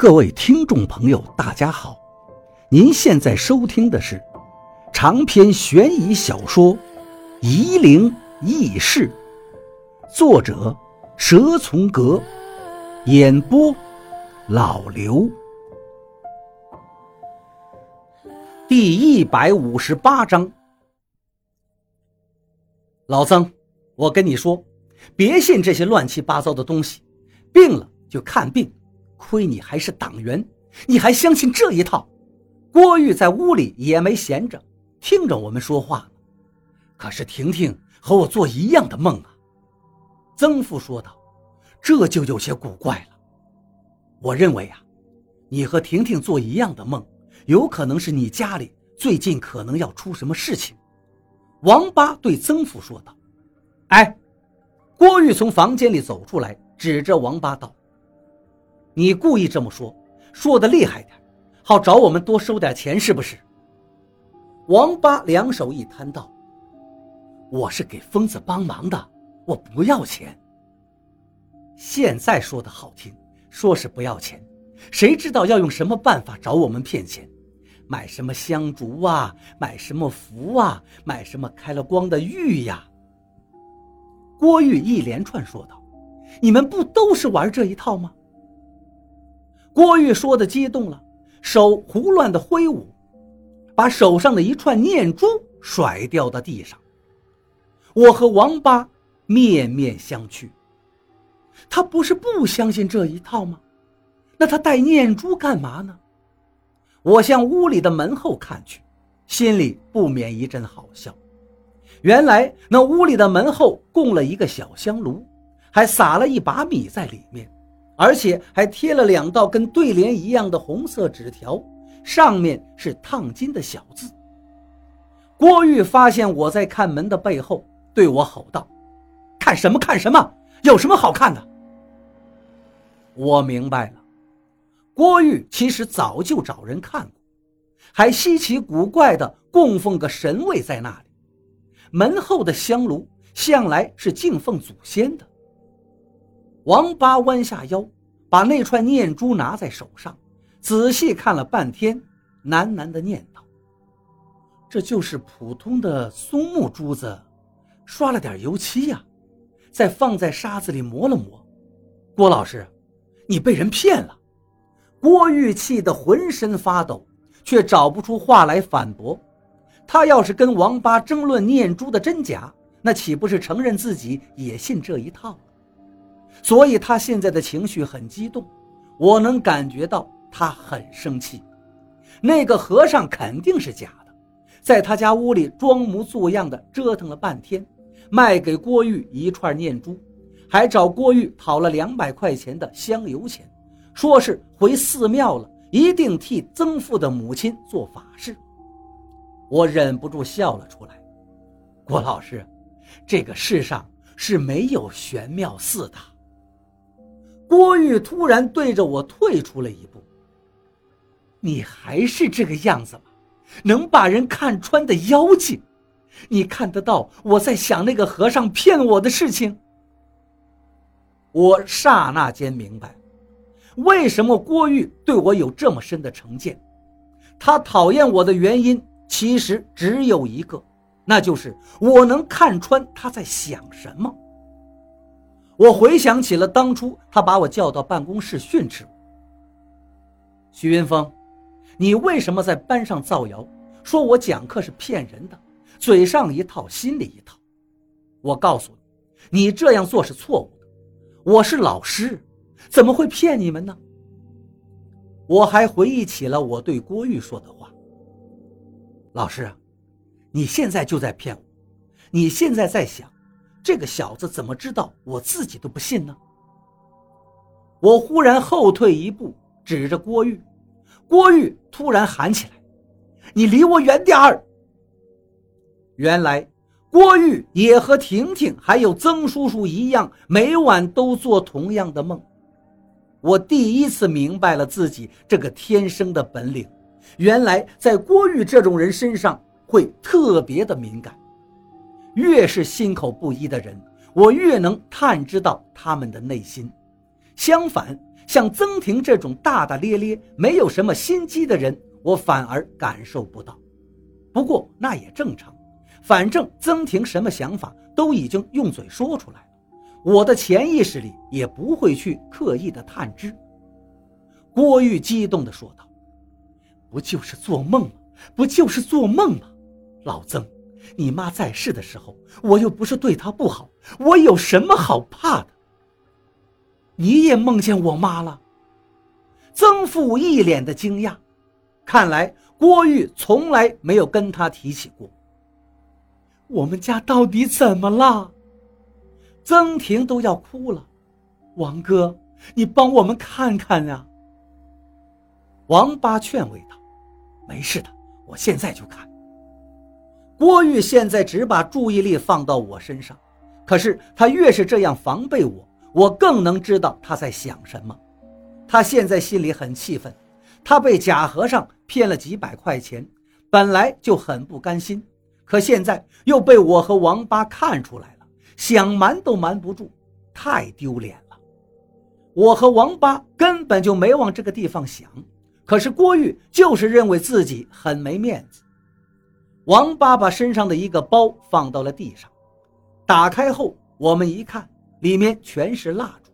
各位听众朋友，大家好！您现在收听的是长篇悬疑小说《夷陵轶事》，作者蛇从阁，演播老刘。第一百五十八章，老曾，我跟你说，别信这些乱七八糟的东西，病了就看病。亏你还是党员，你还相信这一套？郭玉在屋里也没闲着，听着我们说话。可是婷婷和我做一样的梦啊。曾父说道：“这就有些古怪了。我认为啊，你和婷婷做一样的梦，有可能是你家里最近可能要出什么事情。”王八对曾父说道：“哎。”郭玉从房间里走出来，指着王八道。你故意这么说，说的厉害点，好找我们多收点钱，是不是？王八两手一摊道：“我是给疯子帮忙的，我不要钱。现在说的好听，说是不要钱，谁知道要用什么办法找我们骗钱？买什么香烛啊，买什么符啊，买什么开了光的玉呀？”郭玉一连串说道：“你们不都是玩这一套吗？”郭玉说的激动了，手胡乱的挥舞，把手上的一串念珠甩掉到地上。我和王八面面相觑。他不是不相信这一套吗？那他带念珠干嘛呢？我向屋里的门后看去，心里不免一阵好笑。原来那屋里的门后供了一个小香炉，还撒了一把米在里面。而且还贴了两道跟对联一样的红色纸条，上面是烫金的小字。郭玉发现我在看门的背后，对我吼道：“看什么看什么？有什么好看的？”我明白了，郭玉其实早就找人看过，还稀奇古怪的供奉个神位在那里。门后的香炉向来是敬奉祖先的。王八弯下腰，把那串念珠拿在手上，仔细看了半天，喃喃地念道：“这就是普通的松木珠子，刷了点油漆呀，再放在沙子里磨了磨。”郭老师，你被人骗了！郭玉气得浑身发抖，却找不出话来反驳。他要是跟王八争论念珠的真假，那岂不是承认自己也信这一套？所以他现在的情绪很激动，我能感觉到他很生气。那个和尚肯定是假的，在他家屋里装模作样的折腾了半天，卖给郭玉一串念珠，还找郭玉讨了两百块钱的香油钱，说是回寺庙了，一定替曾父的母亲做法事。我忍不住笑了出来。郭老师，这个世上是没有玄妙寺的。郭玉突然对着我退出了一步。你还是这个样子吗？能把人看穿的妖精，你看得到我在想那个和尚骗我的事情？我刹那间明白，为什么郭玉对我有这么深的成见。他讨厌我的原因其实只有一个，那就是我能看穿他在想什么。我回想起了当初他把我叫到办公室训斥我。徐云峰，你为什么在班上造谣，说我讲课是骗人的，嘴上一套，心里一套？我告诉你，你这样做是错误的。我是老师，怎么会骗你们呢？我还回忆起了我对郭玉说的话。老师，你现在就在骗我，你现在在想。这个小子怎么知道我自己都不信呢？我忽然后退一步，指着郭玉。郭玉突然喊起来：“你离我远点儿！”原来郭玉也和婷婷还有曾叔叔一样，每晚都做同样的梦。我第一次明白了自己这个天生的本领，原来在郭玉这种人身上会特别的敏感。越是心口不一的人，我越能探知到他们的内心。相反，像曾婷这种大大咧咧、没有什么心机的人，我反而感受不到。不过那也正常，反正曾婷什么想法都已经用嘴说出来了，我的潜意识里也不会去刻意的探知。郭玉激动地说道：“不就是做梦吗？不就是做梦吗？老曾，你妈在世的时候，我又不是对她不好，我有什么好怕的？你也梦见我妈了？”曾父一脸的惊讶，看来郭玉从来没有跟他提起过。我们家到底怎么了？曾婷都要哭了，王哥，你帮我们看看呀！王八劝慰道：“没事的，我现在就看。”郭玉现在只把注意力放到我身上，可是他越是这样防备我，我更能知道他在想什么。他现在心里很气愤，他被假和尚骗了几百块钱，本来就很不甘心，可现在又被我和王八看出来了，想瞒都瞒不住，太丢脸了。我和王八根本就没往这个地方想。可是郭玉就是认为自己很没面子。王八把身上的一个包放到了地上，打开后，我们一看，里面全是蜡烛。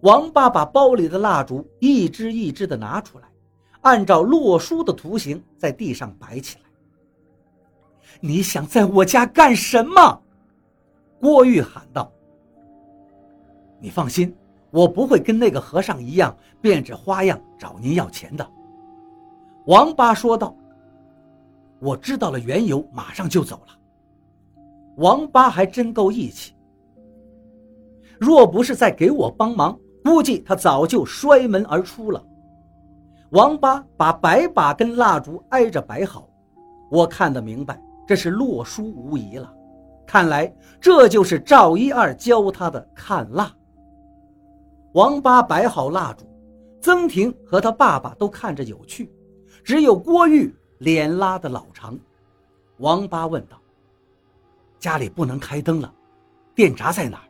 王八把包里的蜡烛一支一支的拿出来，按照洛书的图形在地上摆起来。你想在我家干什么？郭玉喊道。你放心。我不会跟那个和尚一样变着花样找您要钱的。”王八说道。“我知道了缘由，马上就走了。”王八还真够义气。若不是在给我帮忙，估计他早就摔门而出了。王八把百把根蜡烛挨着摆好，我看得明白，这是洛书无疑了。看来这就是赵一二教他的看蜡。王八摆好蜡烛，曾婷和他爸爸都看着有趣，只有郭玉脸拉得老长。王八问道：“家里不能开灯了，电闸在哪儿？”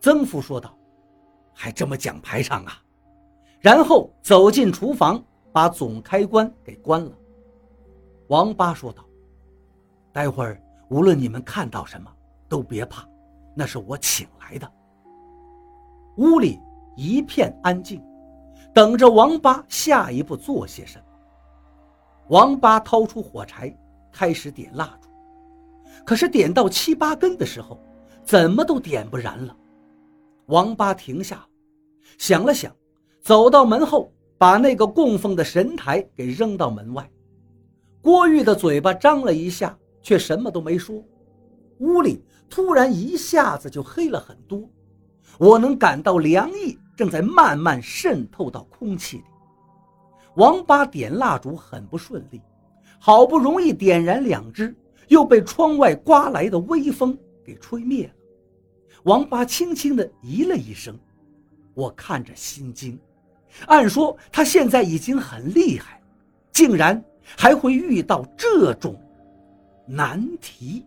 曾父说道：“还这么讲排场啊！”然后走进厨房，把总开关给关了。王八说道：“待会儿无论你们看到什么，都别怕，那是我请来的。”屋里一片安静，等着王八下一步做些什么。王八掏出火柴，开始点蜡烛，可是点到七八根的时候，怎么都点不燃了。王八停下，想了想，走到门后，把那个供奉的神台给扔到门外。郭玉的嘴巴张了一下，却什么都没说。屋里突然一下子就黑了很多。我能感到凉意正在慢慢渗透到空气里。王八点蜡烛很不顺利，好不容易点燃两支，又被窗外刮来的微风给吹灭了。王八轻轻地咦了一声，我看着心惊。按说他现在已经很厉害，竟然还会遇到这种难题。